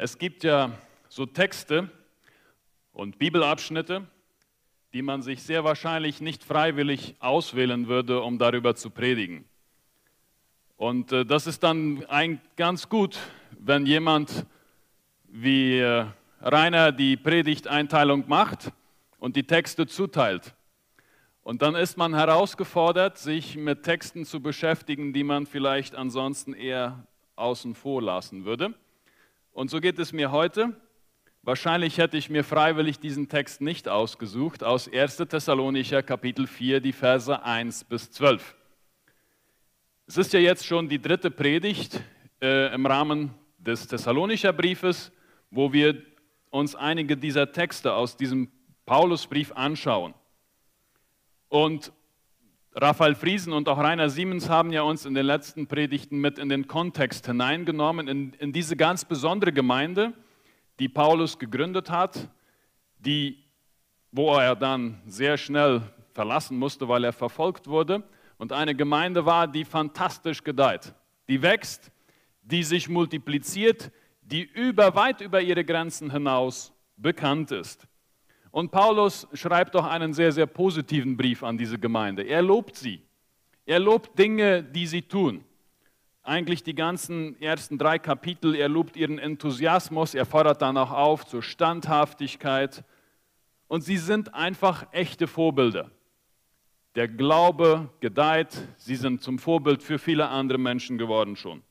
Es gibt ja so Texte und Bibelabschnitte, die man sich sehr wahrscheinlich nicht freiwillig auswählen würde, um darüber zu predigen. Und äh, das ist dann ein, ganz gut, wenn jemand wie äh, Rainer die Predigteinteilung macht und die Texte zuteilt. Und dann ist man herausgefordert, sich mit Texten zu beschäftigen, die man vielleicht ansonsten eher außen vor lassen würde. Und so geht es mir heute. Wahrscheinlich hätte ich mir freiwillig diesen Text nicht ausgesucht, aus 1. Thessalonicher Kapitel 4, die Verse 1 bis 12. Es ist ja jetzt schon die dritte Predigt äh, im Rahmen des Thessalonischer Briefes, wo wir uns einige dieser Texte aus diesem Paulusbrief anschauen. Und Raphael Friesen und auch Rainer Siemens haben ja uns in den letzten Predigten mit in den Kontext hineingenommen, in, in diese ganz besondere Gemeinde, die Paulus gegründet hat, die, wo er dann sehr schnell verlassen musste, weil er verfolgt wurde. Und eine Gemeinde war, die fantastisch gedeiht, die wächst, die sich multipliziert, die über, weit über ihre Grenzen hinaus bekannt ist. Und Paulus schreibt doch einen sehr, sehr positiven Brief an diese Gemeinde. Er lobt sie. Er lobt Dinge, die sie tun. Eigentlich die ganzen ersten drei Kapitel. Er lobt ihren Enthusiasmus. Er fordert dann auch auf zur Standhaftigkeit. Und sie sind einfach echte Vorbilder. Der Glaube gedeiht. Sie sind zum Vorbild für viele andere Menschen geworden schon.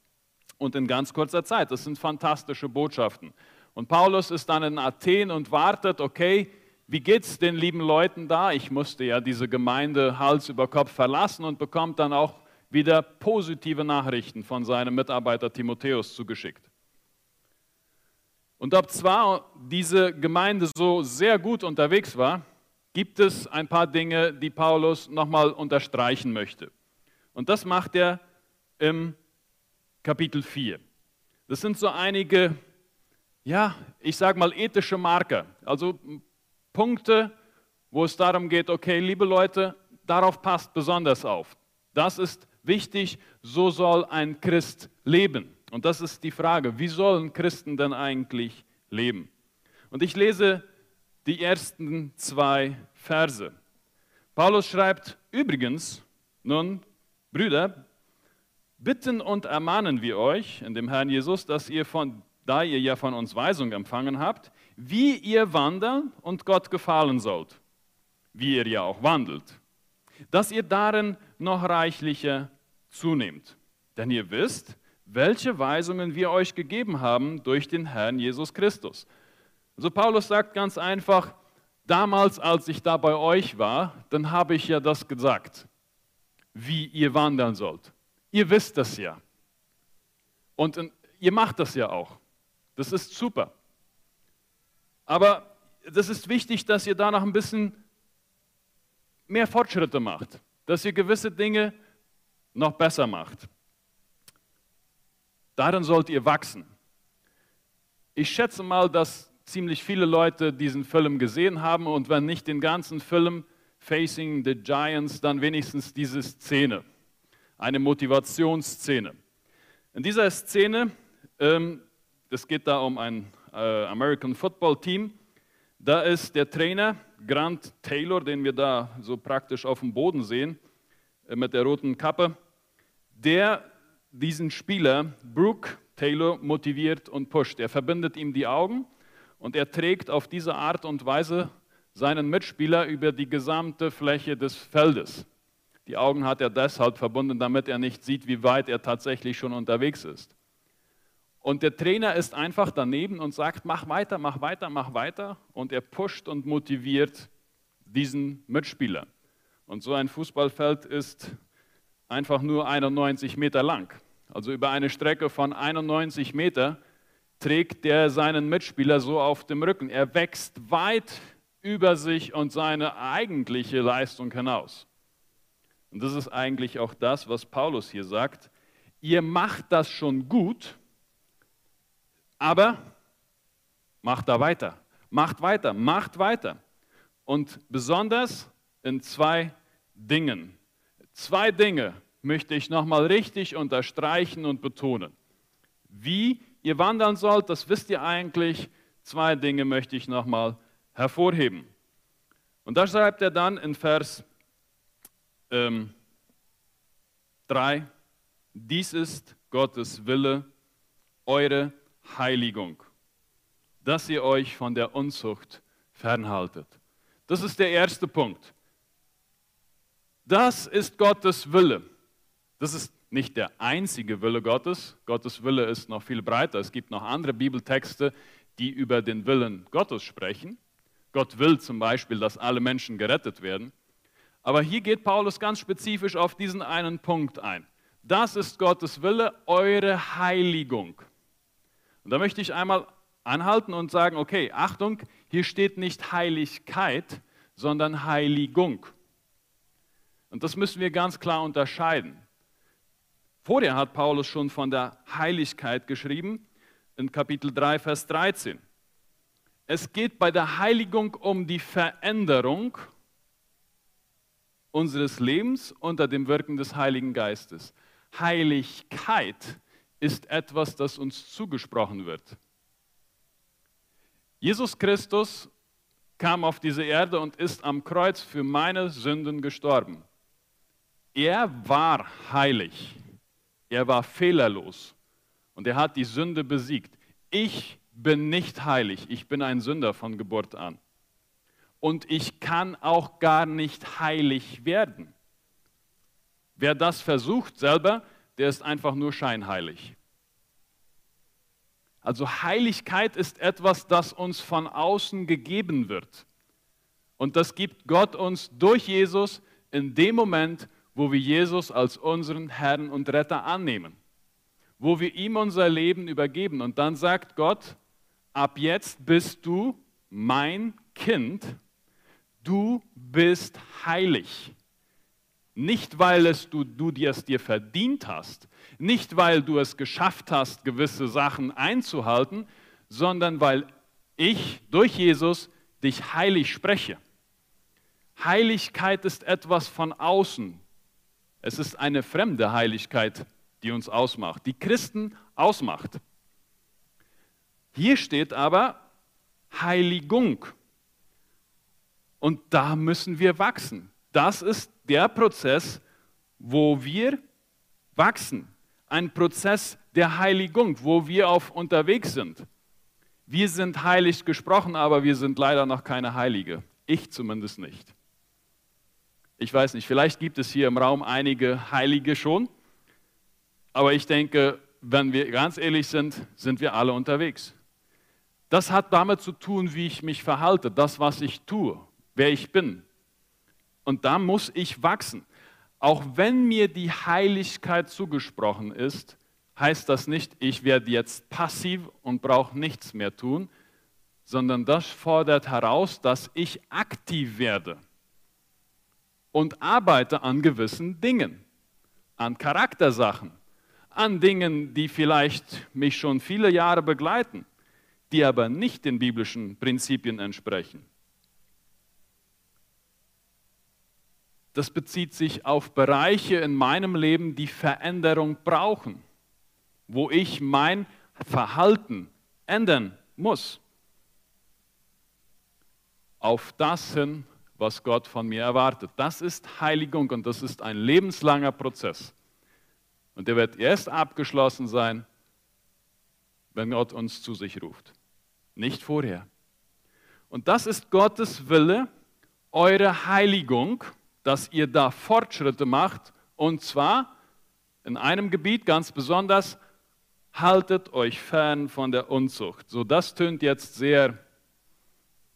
Und in ganz kurzer Zeit. Das sind fantastische Botschaften. Und Paulus ist dann in Athen und wartet, okay, wie geht es den lieben Leuten da? Ich musste ja diese Gemeinde Hals über Kopf verlassen und bekommt dann auch wieder positive Nachrichten von seinem Mitarbeiter Timotheus zugeschickt. Und ob zwar diese Gemeinde so sehr gut unterwegs war, gibt es ein paar Dinge, die Paulus nochmal unterstreichen möchte. Und das macht er im Kapitel 4. Das sind so einige, ja, ich sage mal ethische Marker. Also Punkte, wo es darum geht, okay, liebe Leute, darauf passt besonders auf. Das ist wichtig, so soll ein Christ leben. Und das ist die Frage, wie sollen Christen denn eigentlich leben? Und ich lese die ersten zwei Verse. Paulus schreibt übrigens, nun, Brüder, bitten und ermahnen wir euch in dem Herrn Jesus, dass ihr von, da ihr ja von uns Weisung empfangen habt, wie ihr wandern und Gott gefallen sollt, wie ihr ja auch wandelt, dass ihr darin noch reichlicher zunehmt. Denn ihr wisst, welche Weisungen wir euch gegeben haben durch den Herrn Jesus Christus. Also Paulus sagt ganz einfach, damals als ich da bei euch war, dann habe ich ja das gesagt, wie ihr wandern sollt. Ihr wisst das ja. Und ihr macht das ja auch. Das ist super. Aber das ist wichtig, dass ihr da noch ein bisschen mehr Fortschritte macht, dass ihr gewisse Dinge noch besser macht. Darin sollt ihr wachsen. Ich schätze mal, dass ziemlich viele Leute diesen Film gesehen haben und wenn nicht den ganzen Film Facing the Giants, dann wenigstens diese Szene, eine Motivationsszene. In dieser Szene, ähm, es geht da um ein äh, American Football Team. Da ist der Trainer Grant Taylor, den wir da so praktisch auf dem Boden sehen, äh, mit der roten Kappe, der diesen Spieler, Brooke Taylor, motiviert und pusht. Er verbindet ihm die Augen und er trägt auf diese Art und Weise seinen Mitspieler über die gesamte Fläche des Feldes. Die Augen hat er deshalb verbunden, damit er nicht sieht, wie weit er tatsächlich schon unterwegs ist. Und der Trainer ist einfach daneben und sagt, mach weiter, mach weiter, mach weiter. Und er pusht und motiviert diesen Mitspieler. Und so ein Fußballfeld ist einfach nur 91 Meter lang. Also über eine Strecke von 91 Meter trägt der seinen Mitspieler so auf dem Rücken. Er wächst weit über sich und seine eigentliche Leistung hinaus. Und das ist eigentlich auch das, was Paulus hier sagt. Ihr macht das schon gut, aber macht da weiter, macht weiter, macht weiter. Und besonders in zwei Dingen. Zwei Dinge möchte ich nochmal richtig unterstreichen und betonen. Wie ihr wandeln sollt, das wisst ihr eigentlich. Zwei Dinge möchte ich nochmal hervorheben. Und da schreibt er dann in Vers ähm, 3, dies ist Gottes Wille, eure Heiligung, dass ihr euch von der Unzucht fernhaltet. Das ist der erste Punkt. Das ist Gottes Wille. Das ist nicht der einzige Wille Gottes. Gottes Wille ist noch viel breiter. Es gibt noch andere Bibeltexte, die über den Willen Gottes sprechen. Gott will zum Beispiel, dass alle Menschen gerettet werden. Aber hier geht Paulus ganz spezifisch auf diesen einen Punkt ein. Das ist Gottes Wille, eure Heiligung. Und da möchte ich einmal anhalten und sagen, okay, Achtung, hier steht nicht Heiligkeit, sondern Heiligung. Und das müssen wir ganz klar unterscheiden. Vorher hat Paulus schon von der Heiligkeit geschrieben, in Kapitel 3, Vers 13. Es geht bei der Heiligung um die Veränderung unseres Lebens unter dem Wirken des Heiligen Geistes. Heiligkeit ist etwas, das uns zugesprochen wird. Jesus Christus kam auf diese Erde und ist am Kreuz für meine Sünden gestorben. Er war heilig. Er war fehlerlos und er hat die Sünde besiegt. Ich bin nicht heilig, ich bin ein Sünder von Geburt an. Und ich kann auch gar nicht heilig werden. Wer das versucht selber, der ist einfach nur scheinheilig. Also Heiligkeit ist etwas, das uns von außen gegeben wird. Und das gibt Gott uns durch Jesus in dem Moment, wo wir Jesus als unseren Herrn und Retter annehmen, wo wir ihm unser Leben übergeben. Und dann sagt Gott, ab jetzt bist du mein Kind, du bist heilig. Nicht, weil es du, du dir es dir verdient hast, nicht, weil du es geschafft hast, gewisse Sachen einzuhalten, sondern weil ich durch Jesus dich heilig spreche. Heiligkeit ist etwas von außen. Es ist eine fremde Heiligkeit, die uns ausmacht, die Christen ausmacht. Hier steht aber Heiligung. Und da müssen wir wachsen. Das ist der Prozess, wo wir wachsen. Ein Prozess der Heiligung, wo wir auf unterwegs sind. Wir sind heilig gesprochen, aber wir sind leider noch keine Heilige. Ich zumindest nicht. Ich weiß nicht, vielleicht gibt es hier im Raum einige Heilige schon, aber ich denke, wenn wir ganz ehrlich sind, sind wir alle unterwegs. Das hat damit zu tun, wie ich mich verhalte, das, was ich tue, wer ich bin. Und da muss ich wachsen. Auch wenn mir die Heiligkeit zugesprochen ist, heißt das nicht, ich werde jetzt passiv und brauche nichts mehr tun, sondern das fordert heraus, dass ich aktiv werde und arbeite an gewissen Dingen, an Charaktersachen, an Dingen, die vielleicht mich schon viele Jahre begleiten, die aber nicht den biblischen Prinzipien entsprechen. Das bezieht sich auf Bereiche in meinem Leben, die Veränderung brauchen, wo ich mein Verhalten ändern muss. Auf das hin, was Gott von mir erwartet. Das ist Heiligung und das ist ein lebenslanger Prozess. Und der wird erst abgeschlossen sein, wenn Gott uns zu sich ruft. Nicht vorher. Und das ist Gottes Wille, eure Heiligung, dass ihr da Fortschritte macht. Und zwar in einem Gebiet ganz besonders, haltet euch fern von der Unzucht. So, das tönt jetzt sehr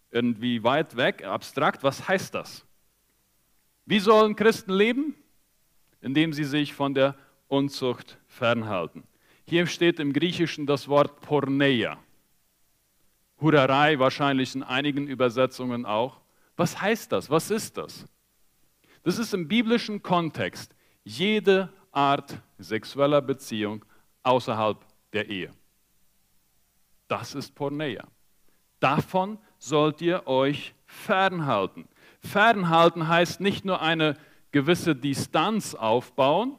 irgendwie weit weg, abstrakt. Was heißt das? Wie sollen Christen leben? Indem sie sich von der Unzucht fernhalten. Hier steht im Griechischen das Wort Porneia. Hurerei wahrscheinlich in einigen Übersetzungen auch. Was heißt das? Was ist das? Das ist im biblischen Kontext jede Art sexueller Beziehung außerhalb der Ehe. Das ist Porneia. Davon sollt ihr euch fernhalten. Fernhalten heißt nicht nur eine gewisse Distanz aufbauen,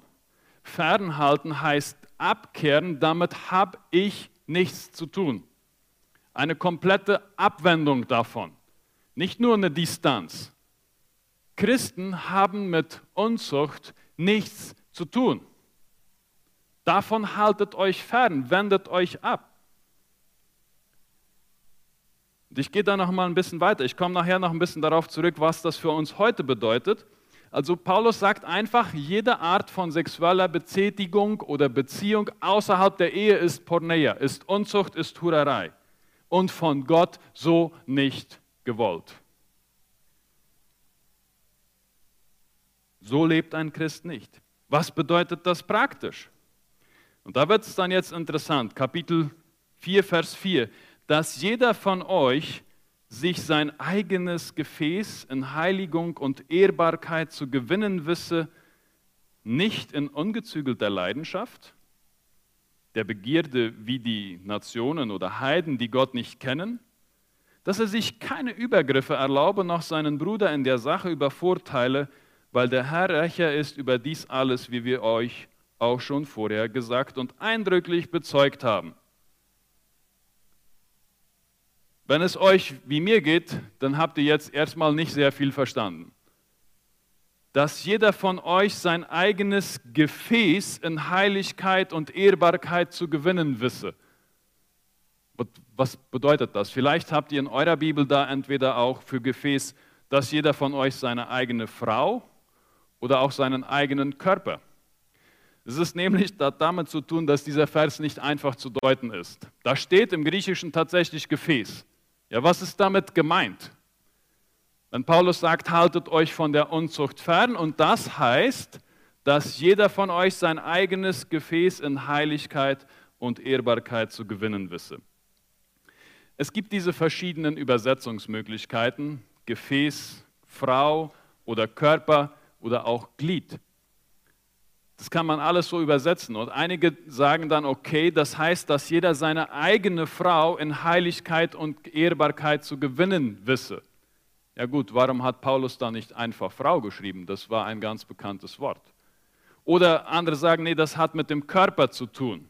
fernhalten heißt abkehren, damit habe ich nichts zu tun. Eine komplette Abwendung davon. Nicht nur eine Distanz. Christen haben mit Unzucht nichts zu tun. Davon haltet euch fern, wendet euch ab. Und ich gehe da noch mal ein bisschen weiter. Ich komme nachher noch ein bisschen darauf zurück, was das für uns heute bedeutet. Also Paulus sagt einfach, jede Art von sexueller Betätigung oder Beziehung außerhalb der Ehe ist Porneia, ist Unzucht, ist Hurerei und von Gott so nicht gewollt. So lebt ein Christ nicht. Was bedeutet das praktisch? Und da wird es dann jetzt interessant. Kapitel 4, Vers 4. Dass jeder von euch sich sein eigenes Gefäß in Heiligung und Ehrbarkeit zu gewinnen wisse, nicht in ungezügelter Leidenschaft, der Begierde wie die Nationen oder Heiden, die Gott nicht kennen, dass er sich keine Übergriffe erlaube, noch seinen Bruder in der Sache übervorteile, weil der Herr Rächer ist über dies alles, wie wir euch auch schon vorher gesagt und eindrücklich bezeugt haben. Wenn es euch wie mir geht, dann habt ihr jetzt erstmal nicht sehr viel verstanden. Dass jeder von euch sein eigenes Gefäß in Heiligkeit und Ehrbarkeit zu gewinnen wisse. Was bedeutet das? Vielleicht habt ihr in eurer Bibel da entweder auch für Gefäß, dass jeder von euch seine eigene Frau oder auch seinen eigenen Körper es ist nämlich damit zu tun, dass dieser Vers nicht einfach zu deuten ist. Da steht im Griechischen tatsächlich Gefäß. Ja, was ist damit gemeint? Wenn Paulus sagt, haltet euch von der Unzucht fern, und das heißt, dass jeder von euch sein eigenes Gefäß in Heiligkeit und Ehrbarkeit zu gewinnen wisse. Es gibt diese verschiedenen Übersetzungsmöglichkeiten, Gefäß, Frau oder Körper oder auch Glied. Das kann man alles so übersetzen. Und einige sagen dann, okay, das heißt, dass jeder seine eigene Frau in Heiligkeit und Ehrbarkeit zu gewinnen wisse. Ja gut, warum hat Paulus da nicht einfach Frau geschrieben? Das war ein ganz bekanntes Wort. Oder andere sagen, nee, das hat mit dem Körper zu tun.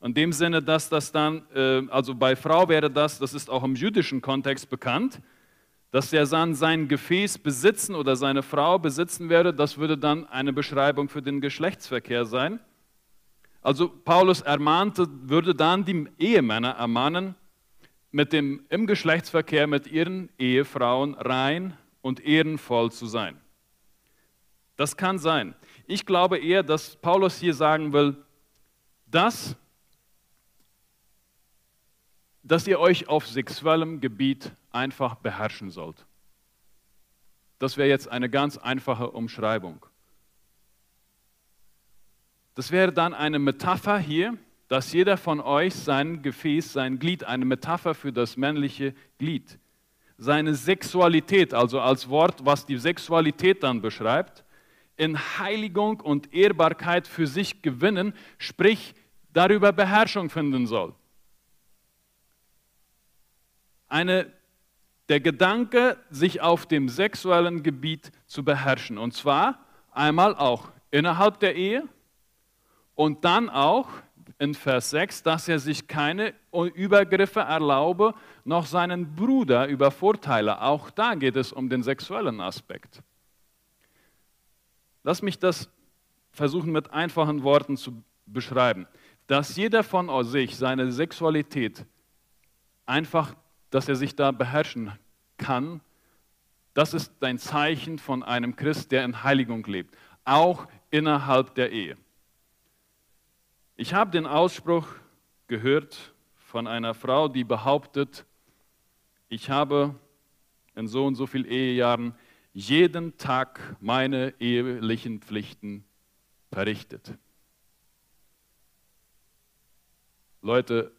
In dem Sinne, dass das dann, äh, also bei Frau wäre das, das ist auch im jüdischen Kontext bekannt, dass er dann sein Gefäß besitzen oder seine Frau besitzen werde, das würde dann eine Beschreibung für den Geschlechtsverkehr sein. Also Paulus ermahnte, würde dann die Ehemänner ermahnen, mit dem, im Geschlechtsverkehr mit ihren Ehefrauen rein und ehrenvoll zu sein. Das kann sein. Ich glaube eher, dass Paulus hier sagen will, dass dass ihr euch auf sexuellem Gebiet einfach beherrschen sollt. Das wäre jetzt eine ganz einfache Umschreibung. Das wäre dann eine Metapher hier, dass jeder von euch sein Gefäß, sein Glied, eine Metapher für das männliche Glied, seine Sexualität, also als Wort, was die Sexualität dann beschreibt, in Heiligung und Ehrbarkeit für sich gewinnen, sprich darüber Beherrschung finden soll eine, der Gedanke, sich auf dem sexuellen Gebiet zu beherrschen. Und zwar einmal auch innerhalb der Ehe und dann auch in Vers 6, dass er sich keine Übergriffe erlaube, noch seinen Bruder übervorteile. Auch da geht es um den sexuellen Aspekt. Lass mich das versuchen mit einfachen Worten zu beschreiben. Dass jeder von sich seine Sexualität einfach dass er sich da beherrschen kann, das ist ein Zeichen von einem Christ, der in Heiligung lebt, auch innerhalb der Ehe. Ich habe den Ausspruch gehört von einer Frau, die behauptet, ich habe in so und so vielen Ehejahren jeden Tag meine ehelichen Pflichten verrichtet. Leute,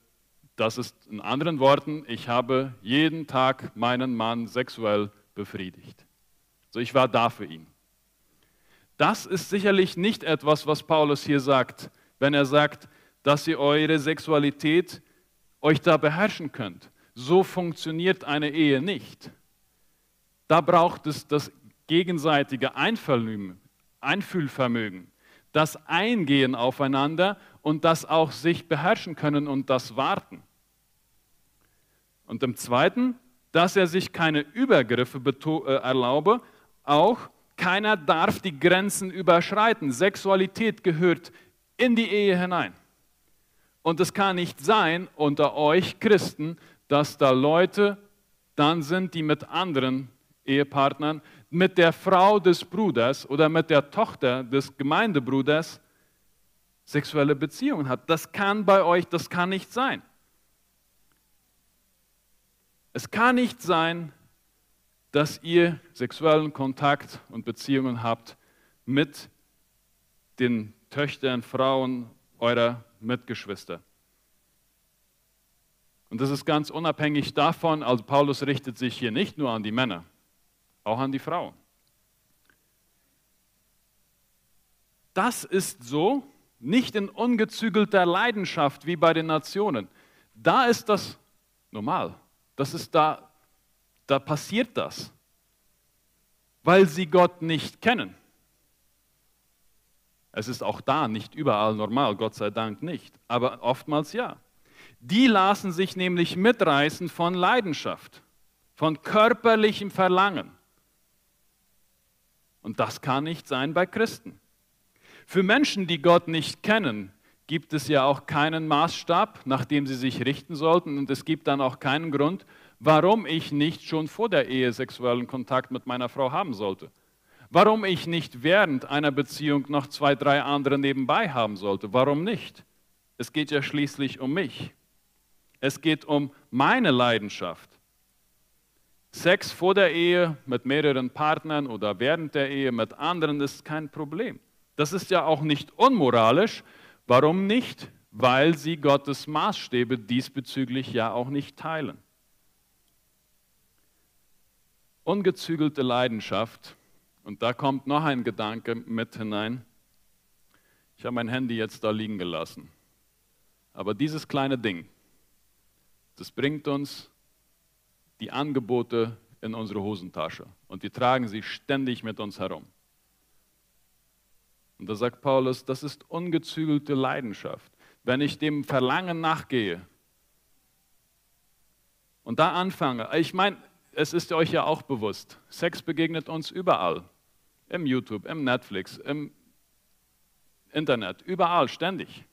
das ist in anderen Worten, ich habe jeden Tag meinen Mann sexuell befriedigt. So, ich war da für ihn. Das ist sicherlich nicht etwas, was Paulus hier sagt, wenn er sagt, dass ihr eure Sexualität euch da beherrschen könnt. So funktioniert eine Ehe nicht. Da braucht es das gegenseitige Einfühlvermögen, das Eingehen aufeinander und das auch sich beherrschen können und das warten. Und im Zweiten, dass er sich keine Übergriffe äh, erlaube, auch keiner darf die Grenzen überschreiten. Sexualität gehört in die Ehe hinein. Und es kann nicht sein unter euch Christen, dass da Leute dann sind, die mit anderen Ehepartnern, mit der Frau des Bruders oder mit der Tochter des Gemeindebruders sexuelle Beziehungen hat. Das kann bei euch, das kann nicht sein. Es kann nicht sein, dass ihr sexuellen Kontakt und Beziehungen habt mit den Töchtern, Frauen eurer Mitgeschwister. Und das ist ganz unabhängig davon, also Paulus richtet sich hier nicht nur an die Männer, auch an die Frauen. Das ist so, nicht in ungezügelter Leidenschaft wie bei den Nationen. Da ist das normal. Das ist da, da passiert das, weil sie Gott nicht kennen. Es ist auch da nicht überall normal, Gott sei Dank nicht, aber oftmals ja. Die lassen sich nämlich mitreißen von Leidenschaft, von körperlichem Verlangen. Und das kann nicht sein bei Christen. Für Menschen, die Gott nicht kennen, gibt es ja auch keinen Maßstab, nach dem sie sich richten sollten. Und es gibt dann auch keinen Grund, warum ich nicht schon vor der Ehe sexuellen Kontakt mit meiner Frau haben sollte. Warum ich nicht während einer Beziehung noch zwei, drei andere nebenbei haben sollte. Warum nicht? Es geht ja schließlich um mich. Es geht um meine Leidenschaft. Sex vor der Ehe mit mehreren Partnern oder während der Ehe mit anderen ist kein Problem. Das ist ja auch nicht unmoralisch. Warum nicht? Weil sie Gottes Maßstäbe diesbezüglich ja auch nicht teilen. Ungezügelte Leidenschaft, und da kommt noch ein Gedanke mit hinein. Ich habe mein Handy jetzt da liegen gelassen. Aber dieses kleine Ding, das bringt uns die Angebote in unsere Hosentasche und wir tragen sie ständig mit uns herum. Und da sagt Paulus, das ist ungezügelte Leidenschaft. Wenn ich dem Verlangen nachgehe und da anfange, ich meine, es ist euch ja auch bewusst, Sex begegnet uns überall. Im YouTube, im Netflix, im Internet, überall, ständig.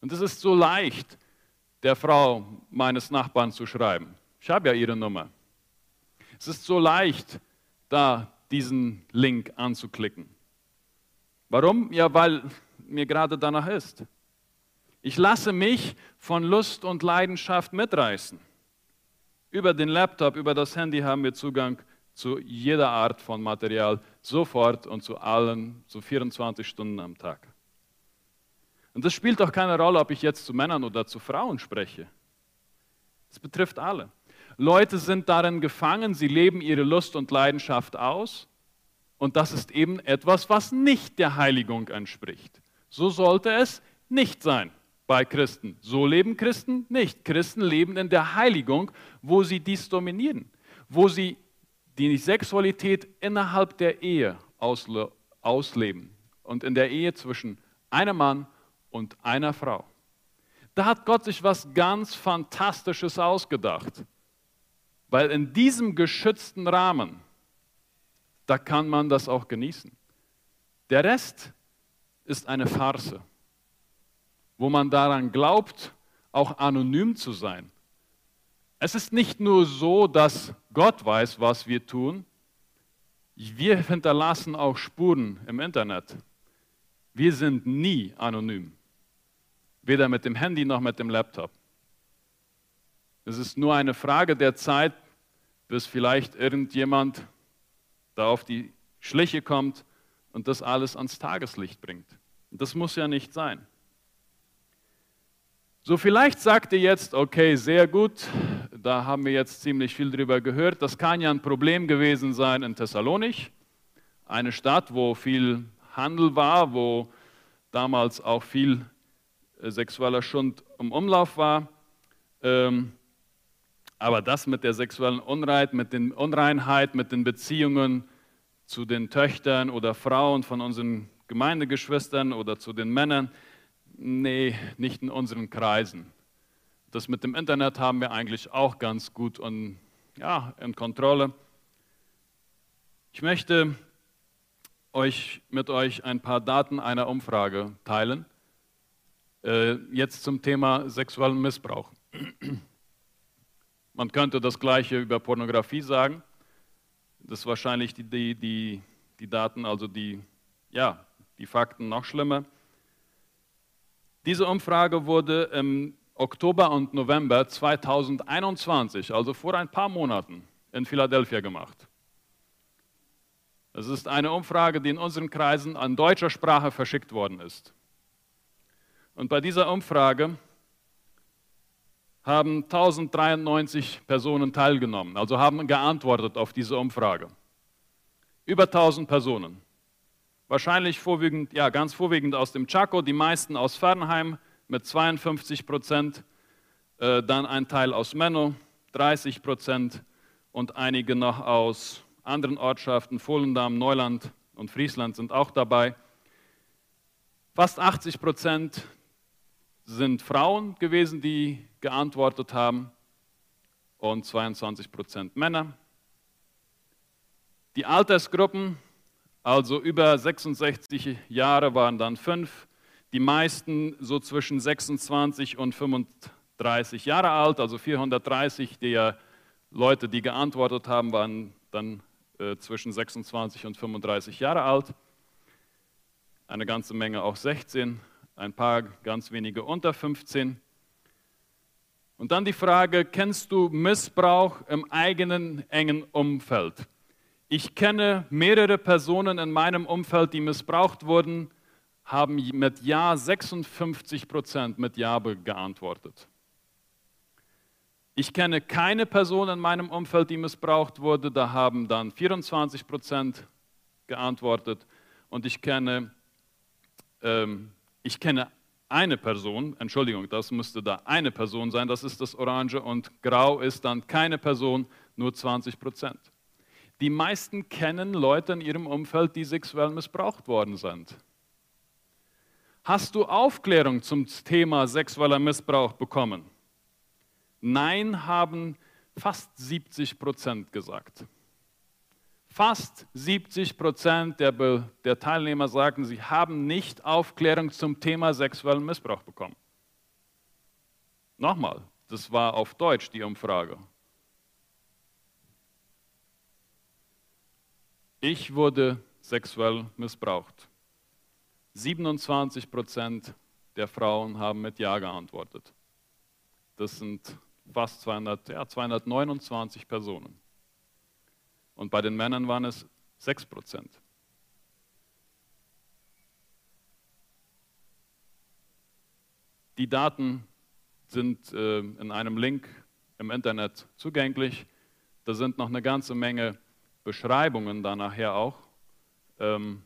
Und es ist so leicht, der Frau meines Nachbarn zu schreiben. Ich habe ja ihre Nummer. Es ist so leicht, da diesen Link anzuklicken. Warum? Ja, weil mir gerade danach ist. Ich lasse mich von Lust und Leidenschaft mitreißen. Über den Laptop, über das Handy haben wir Zugang zu jeder Art von Material, sofort und zu allen, zu 24 Stunden am Tag. Und das spielt doch keine Rolle, ob ich jetzt zu Männern oder zu Frauen spreche. Es betrifft alle. Leute sind darin gefangen, sie leben ihre Lust und Leidenschaft aus und das ist eben etwas, was nicht der Heiligung entspricht. So sollte es nicht sein bei Christen. So leben Christen nicht. Christen leben in der Heiligung, wo sie dies dominieren, wo sie die Sexualität innerhalb der Ehe ausleben und in der Ehe zwischen einem Mann und einer Frau. Da hat Gott sich was ganz Fantastisches ausgedacht, weil in diesem geschützten Rahmen da kann man das auch genießen. Der Rest ist eine Farce, wo man daran glaubt, auch anonym zu sein. Es ist nicht nur so, dass Gott weiß, was wir tun, wir hinterlassen auch Spuren im Internet. Wir sind nie anonym, weder mit dem Handy noch mit dem Laptop. Es ist nur eine Frage der Zeit, bis vielleicht irgendjemand da auf die Schliche kommt und das alles ans Tageslicht bringt. Und das muss ja nicht sein. So, vielleicht sagt ihr jetzt, okay, sehr gut, da haben wir jetzt ziemlich viel drüber gehört. Das kann ja ein Problem gewesen sein in Thessalonich, eine Stadt, wo viel Handel war, wo damals auch viel äh, sexueller Schund im Umlauf war. Ähm, aber das mit der sexuellen Unreinheit, mit den Unreinheit, mit den Beziehungen zu den Töchtern oder Frauen von unseren Gemeindegeschwistern oder zu den Männern, nee, nicht in unseren Kreisen. Das mit dem Internet haben wir eigentlich auch ganz gut und, ja, in Kontrolle. Ich möchte euch, mit euch ein paar Daten einer Umfrage teilen. Äh, jetzt zum Thema sexuellen Missbrauch. Man könnte das Gleiche über Pornografie sagen. Das ist wahrscheinlich die, die, die, die Daten, also die, ja, die Fakten noch schlimmer. Diese Umfrage wurde im Oktober und November 2021, also vor ein paar Monaten, in Philadelphia gemacht. Es ist eine Umfrage, die in unseren Kreisen an deutscher Sprache verschickt worden ist. Und bei dieser Umfrage haben 1093 Personen teilgenommen, also haben geantwortet auf diese Umfrage. Über 1000 Personen. Wahrscheinlich vorwiegend, ja, ganz vorwiegend aus dem Chaco, die meisten aus Fernheim mit 52 Prozent, äh, dann ein Teil aus Menno, 30 Prozent und einige noch aus anderen Ortschaften, Volendam, Neuland und Friesland sind auch dabei. Fast 80 Prozent sind Frauen gewesen, die geantwortet haben und 22 Prozent Männer. Die Altersgruppen also über 66 Jahre waren dann fünf, die meisten so zwischen 26 und 35 Jahre alt, also 430 der Leute, die geantwortet haben, waren dann äh, zwischen 26 und 35 Jahre alt. Eine ganze Menge auch 16, ein paar ganz wenige unter 15. Und dann die Frage, kennst du Missbrauch im eigenen engen Umfeld? Ich kenne mehrere Personen in meinem Umfeld, die missbraucht wurden, haben mit Ja 56 Prozent mit Ja geantwortet. Ich kenne keine Person in meinem Umfeld, die missbraucht wurde, da haben dann 24 Prozent geantwortet. Und ich kenne, ähm, ich kenne eine Person, Entschuldigung, das müsste da eine Person sein, das ist das Orange und Grau ist dann keine Person, nur 20 Prozent. Die meisten kennen Leute in ihrem Umfeld, die sexuell missbraucht worden sind. Hast du Aufklärung zum Thema sexueller Missbrauch bekommen? Nein, haben fast 70 Prozent gesagt. Fast 70 Prozent der, der Teilnehmer sagen, sie haben nicht Aufklärung zum Thema sexuellen Missbrauch bekommen. Nochmal, das war auf Deutsch die Umfrage. Ich wurde sexuell missbraucht. 27 Prozent der Frauen haben mit Ja geantwortet. Das sind fast 200, ja, 229 Personen. Und bei den Männern waren es 6 Prozent. Die Daten sind äh, in einem Link im Internet zugänglich. Da sind noch eine ganze Menge Beschreibungen da nachher auch ähm,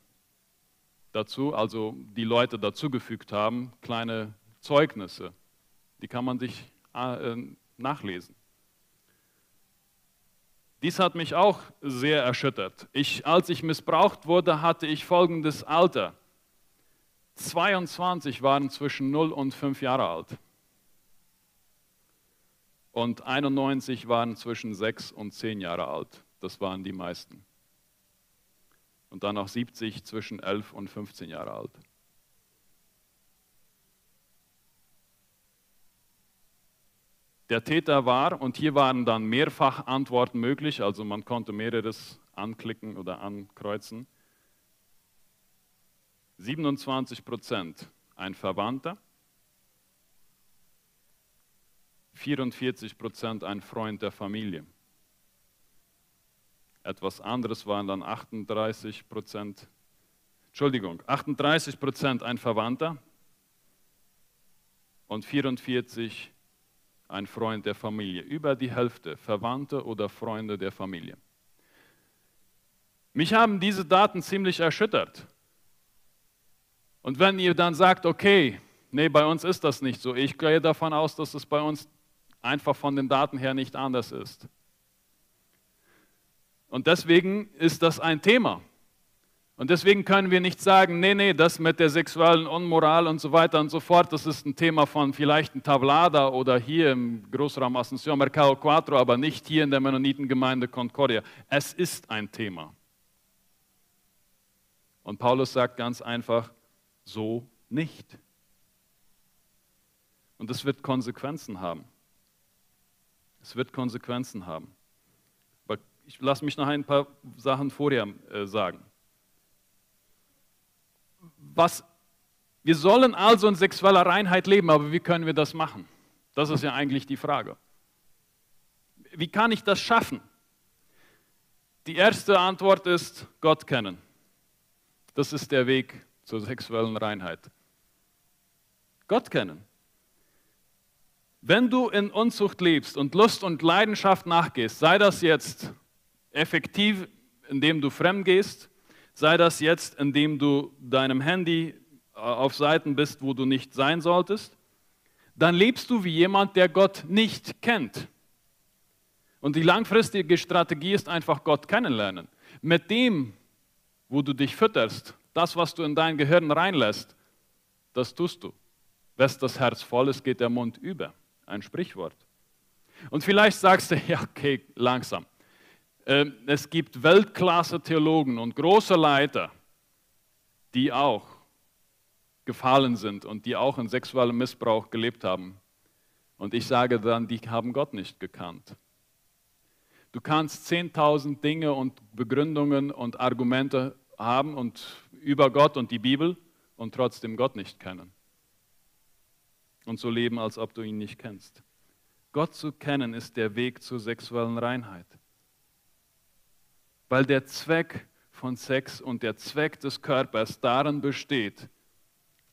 dazu, also die Leute dazugefügt haben, kleine Zeugnisse, die kann man sich äh, nachlesen. Dies hat mich auch sehr erschüttert. Ich, als ich missbraucht wurde, hatte ich folgendes Alter. 22 waren zwischen 0 und 5 Jahre alt. Und 91 waren zwischen 6 und 10 Jahre alt. Das waren die meisten. Und dann noch 70 zwischen 11 und 15 Jahre alt. Der Täter war, und hier waren dann mehrfach Antworten möglich, also man konnte mehreres anklicken oder ankreuzen. 27 Prozent ein Verwandter, 44 Prozent ein Freund der Familie. Etwas anderes waren dann 38 Prozent, Entschuldigung, 38 Prozent ein Verwandter und 44 ein Freund der Familie. Über die Hälfte Verwandte oder Freunde der Familie. Mich haben diese Daten ziemlich erschüttert. Und wenn ihr dann sagt, okay, nee, bei uns ist das nicht so, ich gehe davon aus, dass es bei uns einfach von den Daten her nicht anders ist. Und deswegen ist das ein Thema. Und deswegen können wir nicht sagen, nee, nee, das mit der sexuellen Unmoral und so weiter und so fort, das ist ein Thema von vielleicht ein Tablada oder hier im Großraum Asunción Mercado Cuatro, aber nicht hier in der Mennonitengemeinde Concordia. Es ist ein Thema. Und Paulus sagt ganz einfach, so nicht. Und es wird Konsequenzen haben. Es wird Konsequenzen haben. Aber ich lasse mich noch ein paar Sachen vorher äh, sagen was, wir sollen also in sexueller Reinheit leben, aber wie können wir das machen? Das ist ja eigentlich die Frage. Wie kann ich das schaffen? Die erste Antwort ist Gott kennen. Das ist der Weg zur sexuellen Reinheit. Gott kennen. Wenn du in Unzucht lebst und Lust und Leidenschaft nachgehst, sei das jetzt effektiv, indem du fremd gehst, Sei das jetzt, indem du deinem Handy äh, auf Seiten bist, wo du nicht sein solltest, dann lebst du wie jemand, der Gott nicht kennt. Und die langfristige Strategie ist einfach Gott kennenlernen. Mit dem, wo du dich fütterst, das, was du in dein Gehirn reinlässt, das tust du. Wes das Herz voll ist, geht der Mund über. Ein Sprichwort. Und vielleicht sagst du, ja, okay, langsam. Ähm, es gibt Weltklasse-Theologen und große Leiter, die auch gefallen sind und die auch in sexuellem Missbrauch gelebt haben. Und ich sage dann, die haben Gott nicht gekannt. Du kannst 10.000 Dinge und Begründungen und Argumente haben und über Gott und die Bibel und trotzdem Gott nicht kennen. Und so leben, als ob du ihn nicht kennst. Gott zu kennen ist der Weg zur sexuellen Reinheit weil der Zweck von Sex und der Zweck des Körpers darin besteht,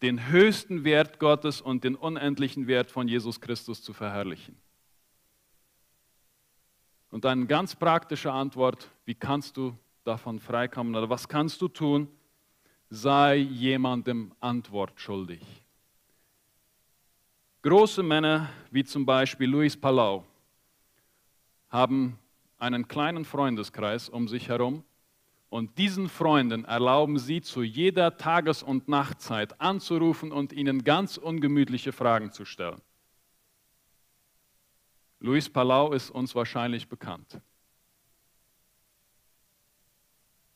den höchsten Wert Gottes und den unendlichen Wert von Jesus Christus zu verherrlichen. Und eine ganz praktische Antwort, wie kannst du davon freikommen oder was kannst du tun? Sei jemandem Antwort schuldig. Große Männer wie zum Beispiel Luis Palau haben einen kleinen Freundeskreis um sich herum und diesen Freunden erlauben sie zu jeder Tages- und Nachtzeit anzurufen und ihnen ganz ungemütliche Fragen zu stellen. Luis Palau ist uns wahrscheinlich bekannt.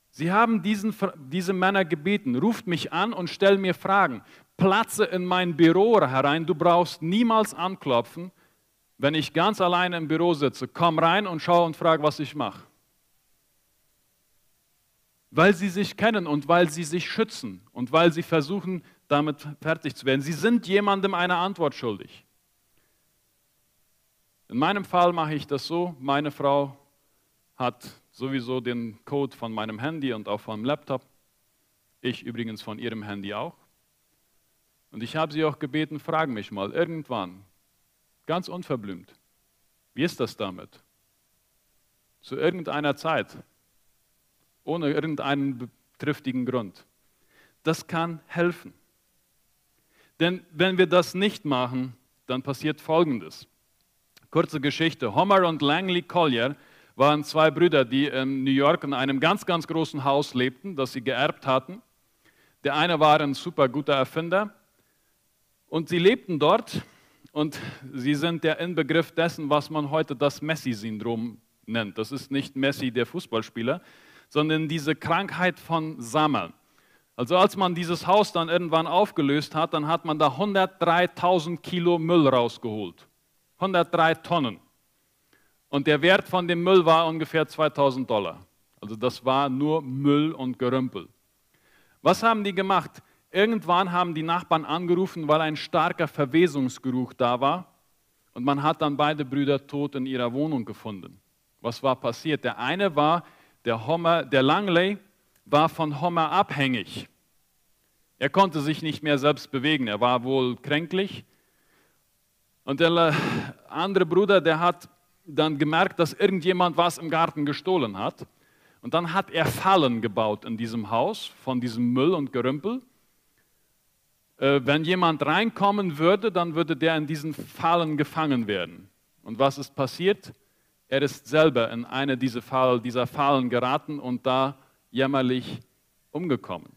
Sie haben diesen, diese Männer gebeten, ruft mich an und stell mir Fragen. Platze in mein Büro herein, du brauchst niemals anklopfen, wenn ich ganz alleine im Büro sitze, komm rein und schau und frag, was ich mache. Weil sie sich kennen und weil sie sich schützen und weil sie versuchen, damit fertig zu werden. Sie sind jemandem eine Antwort schuldig. In meinem Fall mache ich das so, meine Frau hat sowieso den Code von meinem Handy und auch vom Laptop. Ich übrigens von ihrem Handy auch. Und ich habe sie auch gebeten, frag mich mal irgendwann, Ganz unverblümt. Wie ist das damit? Zu irgendeiner Zeit, ohne irgendeinen triftigen Grund. Das kann helfen. Denn wenn wir das nicht machen, dann passiert Folgendes. Kurze Geschichte. Homer und Langley Collier waren zwei Brüder, die in New York in einem ganz, ganz großen Haus lebten, das sie geerbt hatten. Der eine war ein super guter Erfinder und sie lebten dort und sie sind der Inbegriff dessen, was man heute das Messi-Syndrom nennt. Das ist nicht Messi, der Fußballspieler, sondern diese Krankheit von Sammeln. Also als man dieses Haus dann irgendwann aufgelöst hat, dann hat man da 103.000 Kilo Müll rausgeholt. 103 Tonnen. Und der Wert von dem Müll war ungefähr 2000 Dollar. Also das war nur Müll und Gerümpel. Was haben die gemacht? Irgendwann haben die Nachbarn angerufen, weil ein starker Verwesungsgeruch da war. Und man hat dann beide Brüder tot in ihrer Wohnung gefunden. Was war passiert? Der eine war, der, Homer, der Langley war von Homer abhängig. Er konnte sich nicht mehr selbst bewegen. Er war wohl kränklich. Und der andere Bruder, der hat dann gemerkt, dass irgendjemand was im Garten gestohlen hat. Und dann hat er Fallen gebaut in diesem Haus von diesem Müll und Gerümpel. Äh, wenn jemand reinkommen würde, dann würde der in diesen Fallen gefangen werden. Und was ist passiert? Er ist selber in eine dieser Fallen, dieser Fallen geraten und da jämmerlich umgekommen.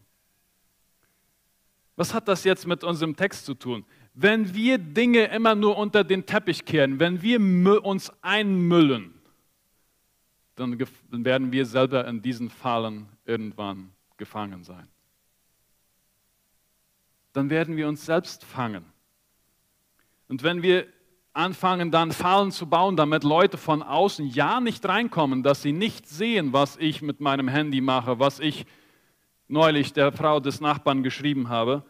Was hat das jetzt mit unserem Text zu tun? Wenn wir Dinge immer nur unter den Teppich kehren, wenn wir uns einmüllen, dann werden wir selber in diesen Fallen irgendwann gefangen sein. Dann werden wir uns selbst fangen. Und wenn wir anfangen, dann Fallen zu bauen, damit Leute von außen ja nicht reinkommen, dass sie nicht sehen, was ich mit meinem Handy mache, was ich neulich der Frau des Nachbarn geschrieben habe,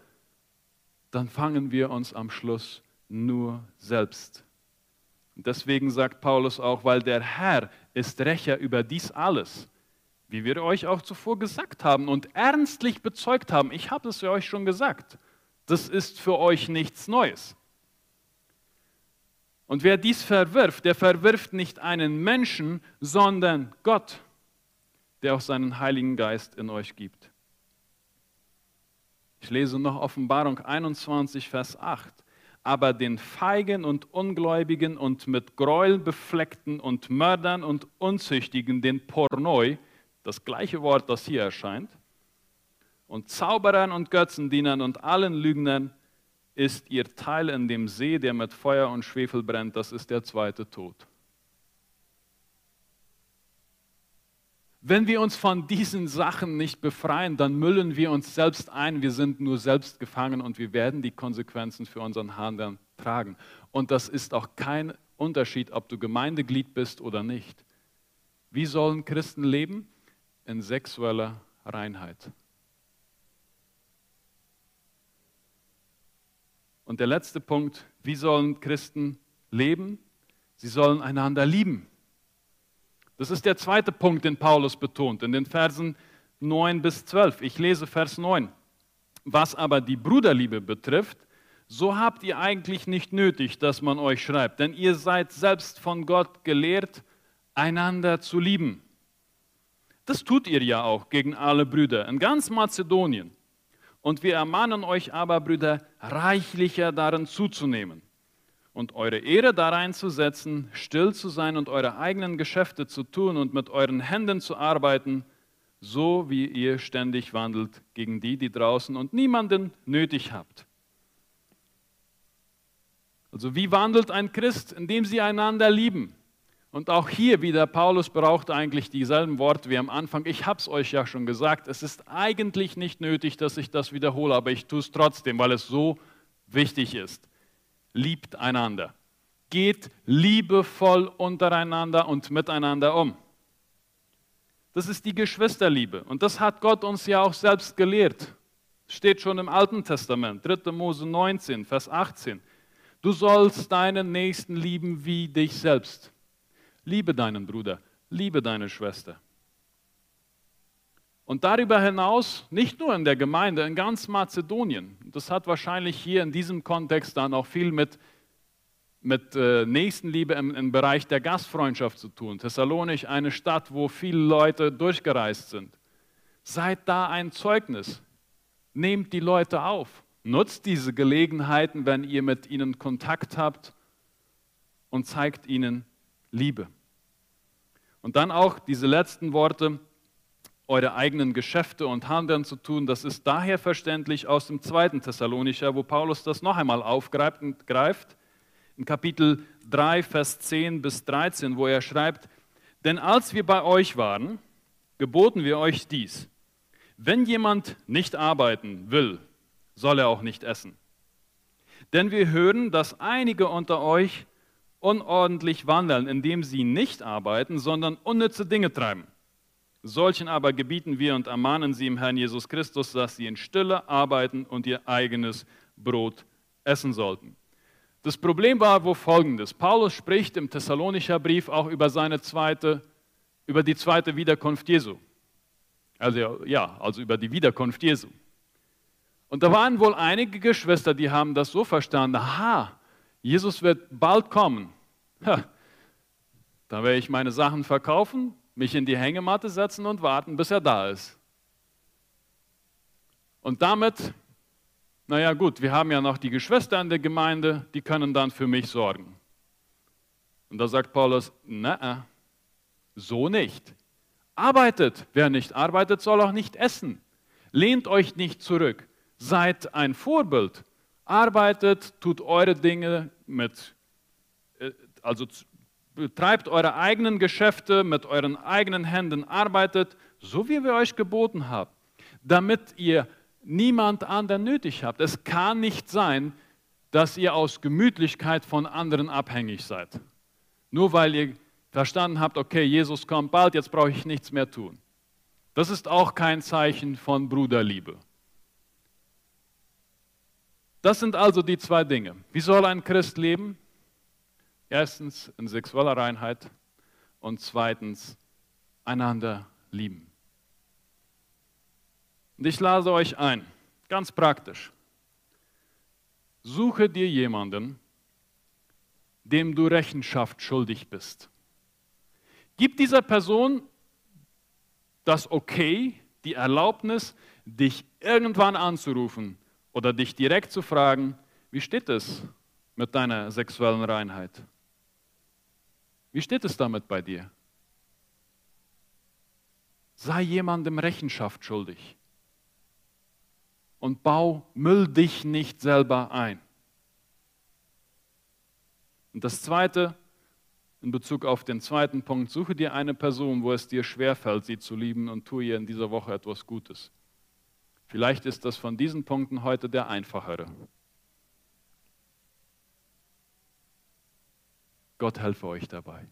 dann fangen wir uns am Schluss nur selbst. Und deswegen sagt Paulus auch, weil der Herr ist Rächer über dies alles, wie wir euch auch zuvor gesagt haben und ernstlich bezeugt haben. Ich habe es euch schon gesagt. Das ist für euch nichts Neues. Und wer dies verwirft, der verwirft nicht einen Menschen, sondern Gott, der auch seinen Heiligen Geist in euch gibt. Ich lese noch Offenbarung 21, Vers 8. Aber den Feigen und Ungläubigen und mit Gräuel befleckten und Mördern und Unzüchtigen, den Pornoi, das gleiche Wort, das hier erscheint, und Zauberern und Götzendienern und allen Lügnern ist ihr Teil in dem See, der mit Feuer und Schwefel brennt, das ist der zweite Tod. Wenn wir uns von diesen Sachen nicht befreien, dann müllen wir uns selbst ein, wir sind nur selbst gefangen und wir werden die Konsequenzen für unseren Handeln tragen. Und das ist auch kein Unterschied, ob du Gemeindeglied bist oder nicht. Wie sollen Christen leben? In sexueller Reinheit. Und der letzte Punkt, wie sollen Christen leben? Sie sollen einander lieben. Das ist der zweite Punkt, den Paulus betont in den Versen 9 bis 12. Ich lese Vers 9. Was aber die Bruderliebe betrifft, so habt ihr eigentlich nicht nötig, dass man euch schreibt, denn ihr seid selbst von Gott gelehrt, einander zu lieben. Das tut ihr ja auch gegen alle Brüder in ganz Mazedonien. Und wir ermahnen euch aber, Brüder, reichlicher darin zuzunehmen und eure Ehre darein zu setzen, still zu sein und eure eigenen Geschäfte zu tun und mit euren Händen zu arbeiten, so wie ihr ständig wandelt gegen die, die draußen und niemanden nötig habt. Also wie wandelt ein Christ, indem sie einander lieben? Und auch hier wieder, Paulus braucht eigentlich dieselben Worte wie am Anfang. Ich habe es euch ja schon gesagt, es ist eigentlich nicht nötig, dass ich das wiederhole, aber ich tue es trotzdem, weil es so wichtig ist. Liebt einander. Geht liebevoll untereinander und miteinander um. Das ist die Geschwisterliebe. Und das hat Gott uns ja auch selbst gelehrt. Steht schon im Alten Testament, 3. Mose 19, Vers 18. Du sollst deinen Nächsten lieben wie dich selbst. Liebe deinen Bruder, liebe deine Schwester. Und darüber hinaus, nicht nur in der Gemeinde, in ganz Mazedonien, das hat wahrscheinlich hier in diesem Kontext dann auch viel mit, mit äh, Nächstenliebe im, im Bereich der Gastfreundschaft zu tun. Thessalonich, eine Stadt, wo viele Leute durchgereist sind. Seid da ein Zeugnis. Nehmt die Leute auf. Nutzt diese Gelegenheiten, wenn ihr mit ihnen Kontakt habt und zeigt ihnen Liebe. Und dann auch diese letzten Worte, eure eigenen Geschäfte und Handeln zu tun, das ist daher verständlich aus dem zweiten Thessalonicher, wo Paulus das noch einmal aufgreift greift, in Kapitel 3, Vers 10 bis 13, wo er schreibt, denn als wir bei euch waren, geboten wir euch dies, wenn jemand nicht arbeiten will, soll er auch nicht essen. Denn wir hören, dass einige unter euch unordentlich wandeln, indem sie nicht arbeiten, sondern unnütze Dinge treiben. Solchen aber gebieten wir und ermahnen sie im Herrn Jesus Christus, dass sie in Stille arbeiten und ihr eigenes Brot essen sollten. Das Problem war wo folgendes. Paulus spricht im Thessalonischer Brief auch über seine zweite, über die zweite Wiederkunft Jesu. Also ja, also über die Wiederkunft Jesu. Und da waren wohl einige Geschwister, die haben das so verstanden, aha, Jesus wird bald kommen. Ha, dann werde ich meine Sachen verkaufen, mich in die Hängematte setzen und warten, bis er da ist. Und damit, naja gut, wir haben ja noch die Geschwister in der Gemeinde, die können dann für mich sorgen. Und da sagt Paulus, na, so nicht. Arbeitet. Wer nicht arbeitet, soll auch nicht essen. Lehnt euch nicht zurück. Seid ein Vorbild. Arbeitet, tut eure Dinge mit, also betreibt eure eigenen Geschäfte mit euren eigenen Händen, arbeitet, so wie wir euch geboten haben, damit ihr niemand anderen nötig habt. Es kann nicht sein, dass ihr aus Gemütlichkeit von anderen abhängig seid. Nur weil ihr verstanden habt, okay, Jesus kommt bald, jetzt brauche ich nichts mehr tun. Das ist auch kein Zeichen von Bruderliebe. Das sind also die zwei Dinge. Wie soll ein Christ leben? Erstens in sexueller Reinheit und zweitens einander lieben. Und ich lade euch ein, ganz praktisch. Suche dir jemanden, dem du Rechenschaft schuldig bist. Gib dieser Person das Okay, die Erlaubnis, dich irgendwann anzurufen oder dich direkt zu fragen, wie steht es mit deiner sexuellen Reinheit? Wie steht es damit bei dir? Sei jemandem Rechenschaft schuldig und bau Müll dich nicht selber ein. Und das Zweite, in Bezug auf den zweiten Punkt, suche dir eine Person, wo es dir schwerfällt, sie zu lieben und tue ihr in dieser Woche etwas Gutes. Vielleicht ist das von diesen Punkten heute der einfachere. Gott helfe euch dabei.